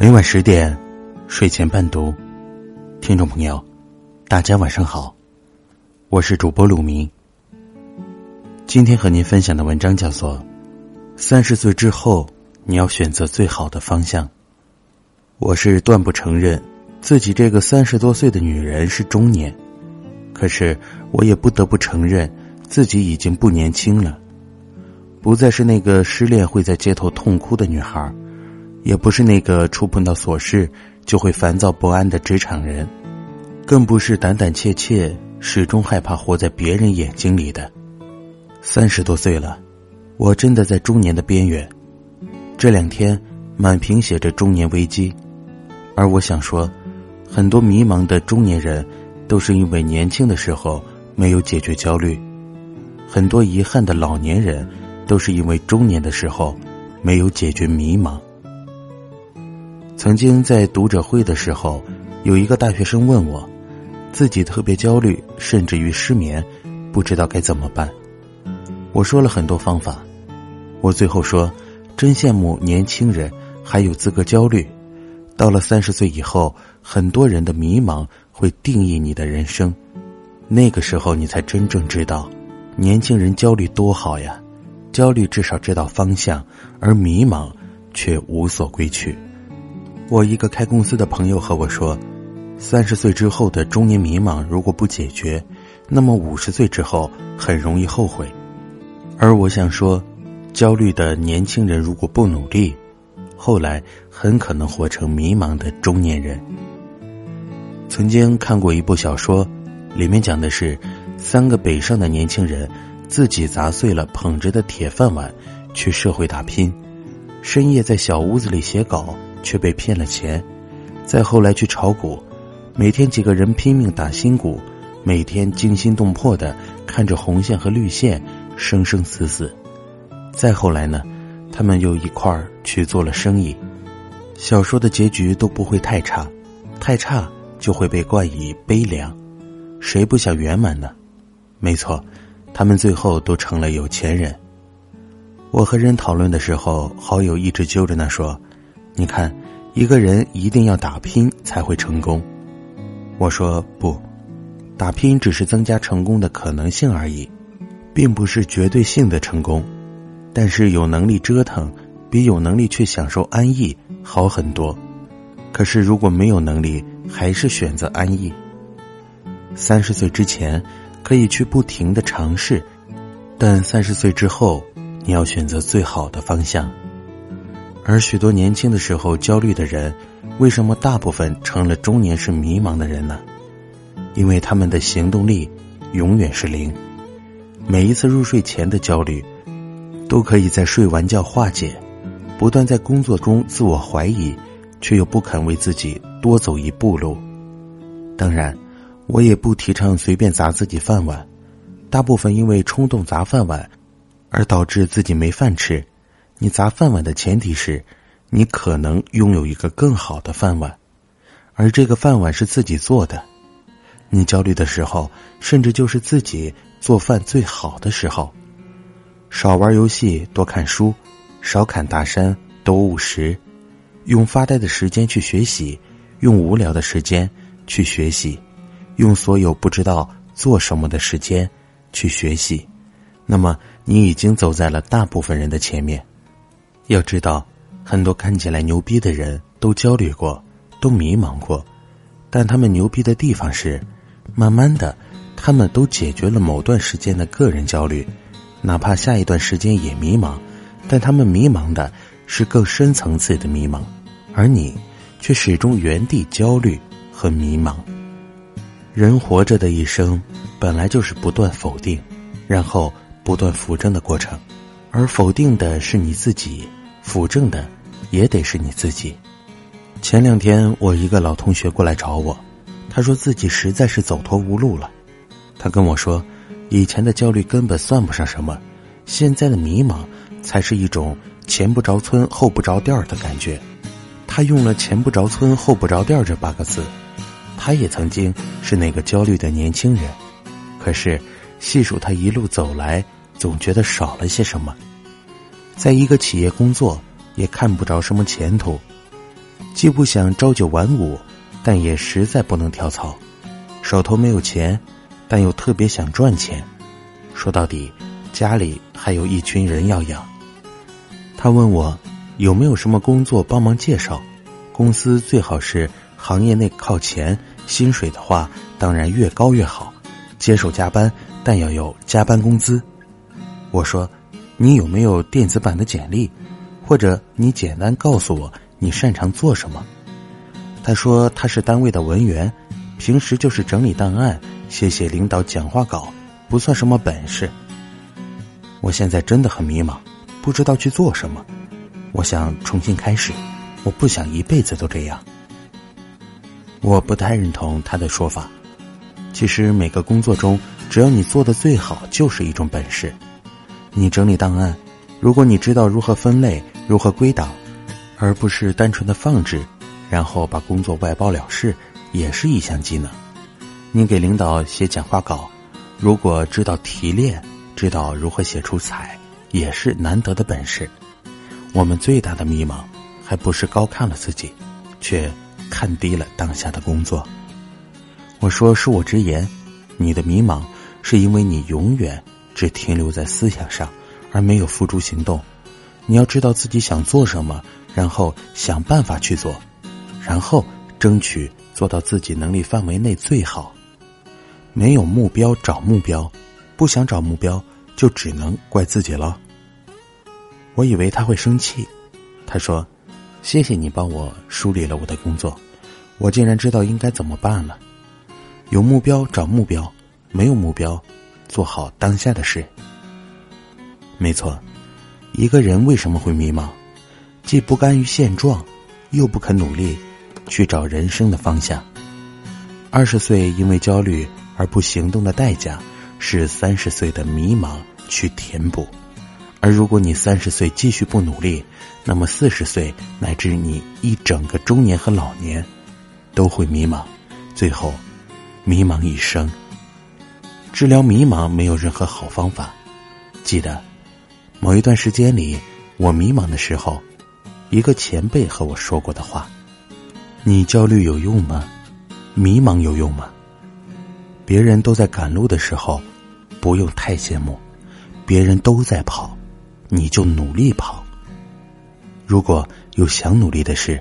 每晚十点，睡前伴读，听众朋友，大家晚上好，我是主播鲁明。今天和您分享的文章叫做《三十岁之后，你要选择最好的方向》。我是断不承认自己这个三十多岁的女人是中年，可是我也不得不承认自己已经不年轻了，不再是那个失恋会在街头痛哭的女孩。也不是那个触碰到琐事就会烦躁不安的职场人，更不是胆胆怯怯、始终害怕活在别人眼睛里的。三十多岁了，我真的在中年的边缘。这两天满屏写着中年危机，而我想说，很多迷茫的中年人，都是因为年轻的时候没有解决焦虑；很多遗憾的老年人，都是因为中年的时候没有解决迷茫。曾经在读者会的时候，有一个大学生问我，自己特别焦虑，甚至于失眠，不知道该怎么办。我说了很多方法，我最后说，真羡慕年轻人还有资格焦虑。到了三十岁以后，很多人的迷茫会定义你的人生，那个时候你才真正知道，年轻人焦虑多好呀，焦虑至少知道方向，而迷茫却无所归去。我一个开公司的朋友和我说，三十岁之后的中年迷茫如果不解决，那么五十岁之后很容易后悔。而我想说，焦虑的年轻人如果不努力，后来很可能活成迷茫的中年人。曾经看过一部小说，里面讲的是三个北上的年轻人自己砸碎了捧着的铁饭碗，去社会打拼，深夜在小屋子里写稿。却被骗了钱，再后来去炒股，每天几个人拼命打新股，每天惊心动魄的看着红线和绿线生生死死。再后来呢，他们又一块儿去做了生意。小说的结局都不会太差，太差就会被冠以悲凉。谁不想圆满呢？没错，他们最后都成了有钱人。我和人讨论的时候，好友一直揪着那说。你看，一个人一定要打拼才会成功。我说不，打拼只是增加成功的可能性而已，并不是绝对性的成功。但是有能力折腾，比有能力去享受安逸好很多。可是如果没有能力，还是选择安逸。三十岁之前可以去不停的尝试，但三十岁之后，你要选择最好的方向。而许多年轻的时候焦虑的人，为什么大部分成了中年是迷茫的人呢？因为他们的行动力永远是零。每一次入睡前的焦虑，都可以在睡完觉化解。不断在工作中自我怀疑，却又不肯为自己多走一步路。当然，我也不提倡随便砸自己饭碗。大部分因为冲动砸饭碗，而导致自己没饭吃。你砸饭碗的前提是，你可能拥有一个更好的饭碗，而这个饭碗是自己做的。你焦虑的时候，甚至就是自己做饭最好的时候。少玩游戏，多看书，少砍大山，多务实。用发呆的时间去学习，用无聊的时间去学习，用所有不知道做什么的时间去学习。那么，你已经走在了大部分人的前面。要知道，很多看起来牛逼的人都焦虑过，都迷茫过，但他们牛逼的地方是，慢慢的，他们都解决了某段时间的个人焦虑，哪怕下一段时间也迷茫，但他们迷茫的是更深层次的迷茫，而你却始终原地焦虑和迷茫。人活着的一生，本来就是不断否定，然后不断扶正的过程，而否定的是你自己。辅正的，也得是你自己。前两天我一个老同学过来找我，他说自己实在是走投无路了。他跟我说，以前的焦虑根本算不上什么，现在的迷茫才是一种前不着村后不着店儿的感觉。他用了“前不着村后不着店儿”这八个字。他也曾经是那个焦虑的年轻人，可是细数他一路走来，总觉得少了些什么。在一个企业工作，也看不着什么前途。既不想朝九晚五，但也实在不能跳槽。手头没有钱，但又特别想赚钱。说到底，家里还有一群人要养。他问我有没有什么工作帮忙介绍，公司最好是行业内靠前，薪水的话当然越高越好。接受加班，但要有加班工资。我说：“你有没有电子版的简历？或者你简单告诉我你擅长做什么？”他说：“他是单位的文员，平时就是整理档案、写写领导讲话稿，不算什么本事。”我现在真的很迷茫，不知道去做什么。我想重新开始，我不想一辈子都这样。我不太认同他的说法。其实每个工作中，只要你做的最好，就是一种本事。你整理档案，如果你知道如何分类、如何归档，而不是单纯的放置，然后把工作外包了事，也是一项技能。你给领导写讲话稿，如果知道提炼，知道如何写出彩，也是难得的本事。我们最大的迷茫，还不是高看了自己，却看低了当下的工作。我说恕我直言，你的迷茫是因为你永远只停留在思想上，而没有付诸行动。你要知道自己想做什么，然后想办法去做，然后争取做到自己能力范围内最好。没有目标找目标，不想找目标就只能怪自己了。我以为他会生气，他说：“谢谢你帮我梳理了我的工作，我竟然知道应该怎么办了。”有目标找目标，没有目标，做好当下的事。没错，一个人为什么会迷茫？既不甘于现状，又不肯努力去找人生的方向。二十岁因为焦虑而不行动的代价，是三十岁的迷茫去填补。而如果你三十岁继续不努力，那么四十岁乃至你一整个中年和老年，都会迷茫，最后。迷茫一生，治疗迷茫没有任何好方法。记得，某一段时间里，我迷茫的时候，一个前辈和我说过的话：“你焦虑有用吗？迷茫有用吗？别人都在赶路的时候，不用太羡慕；别人都在跑，你就努力跑。如果有想努力的事，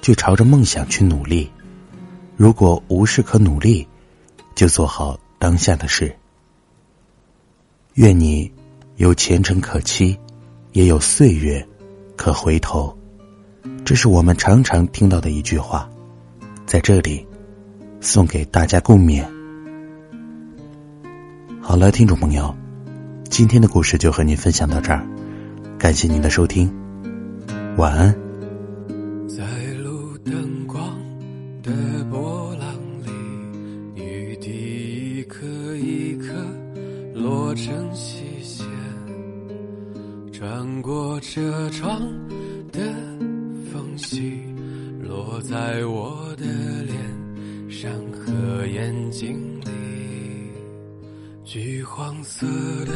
就朝着梦想去努力；如果无事可努力，就做好当下的事。愿你有前程可期，也有岁月可回头。这是我们常常听到的一句话，在这里送给大家共勉。好了，听众朋友，今天的故事就和您分享到这儿，感谢您的收听，晚安。成细线，穿过车窗的缝隙，落在我的脸上和眼睛里。橘黄色的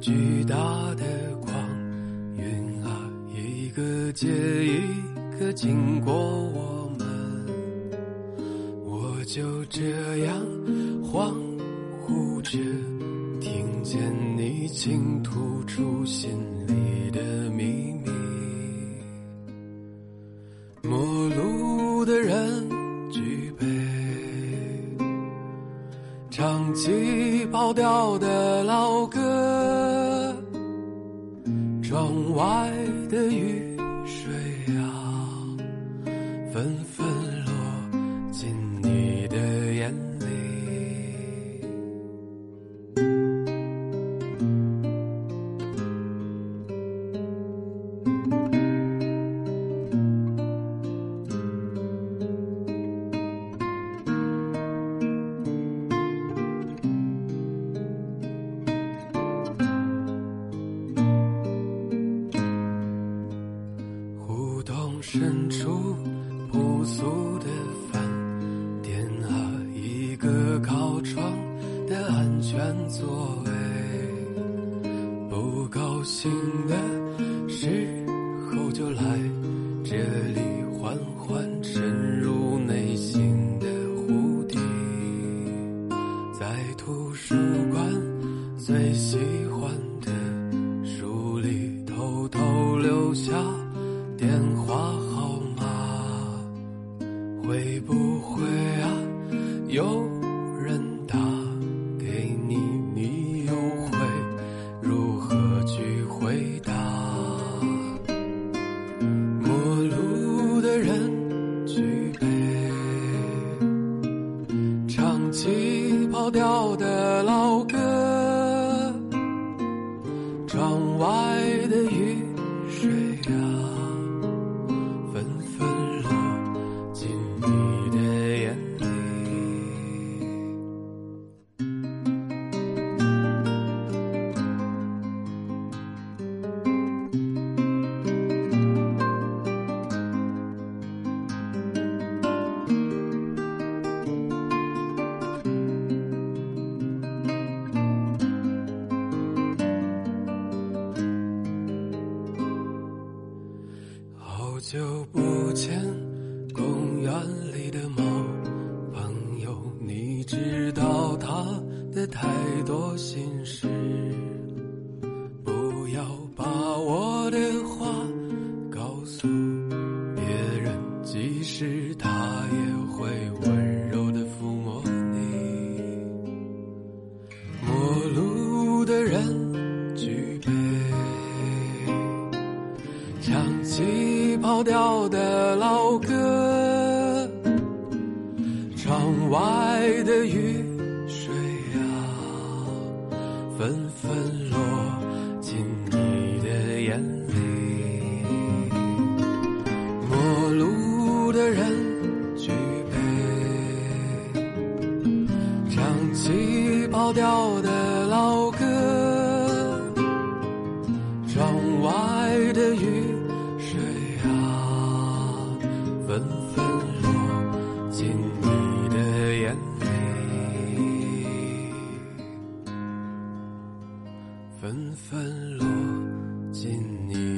巨大的光晕啊，一个接一个经过我们，我就这样恍惚着。见你倾吐出心里的秘密，陌路的人举杯，唱起跑调的老歌，窗外的雨水啊，纷纷醒的时候就来这里缓缓沉入内心的湖底在图书馆最喜欢的书里偷偷留下电话号码。会不会啊有久不见公园里的猫朋友你知道他的太多心事不要把我的话告诉别人即使他纷纷落进你的眼里。纷纷落进你。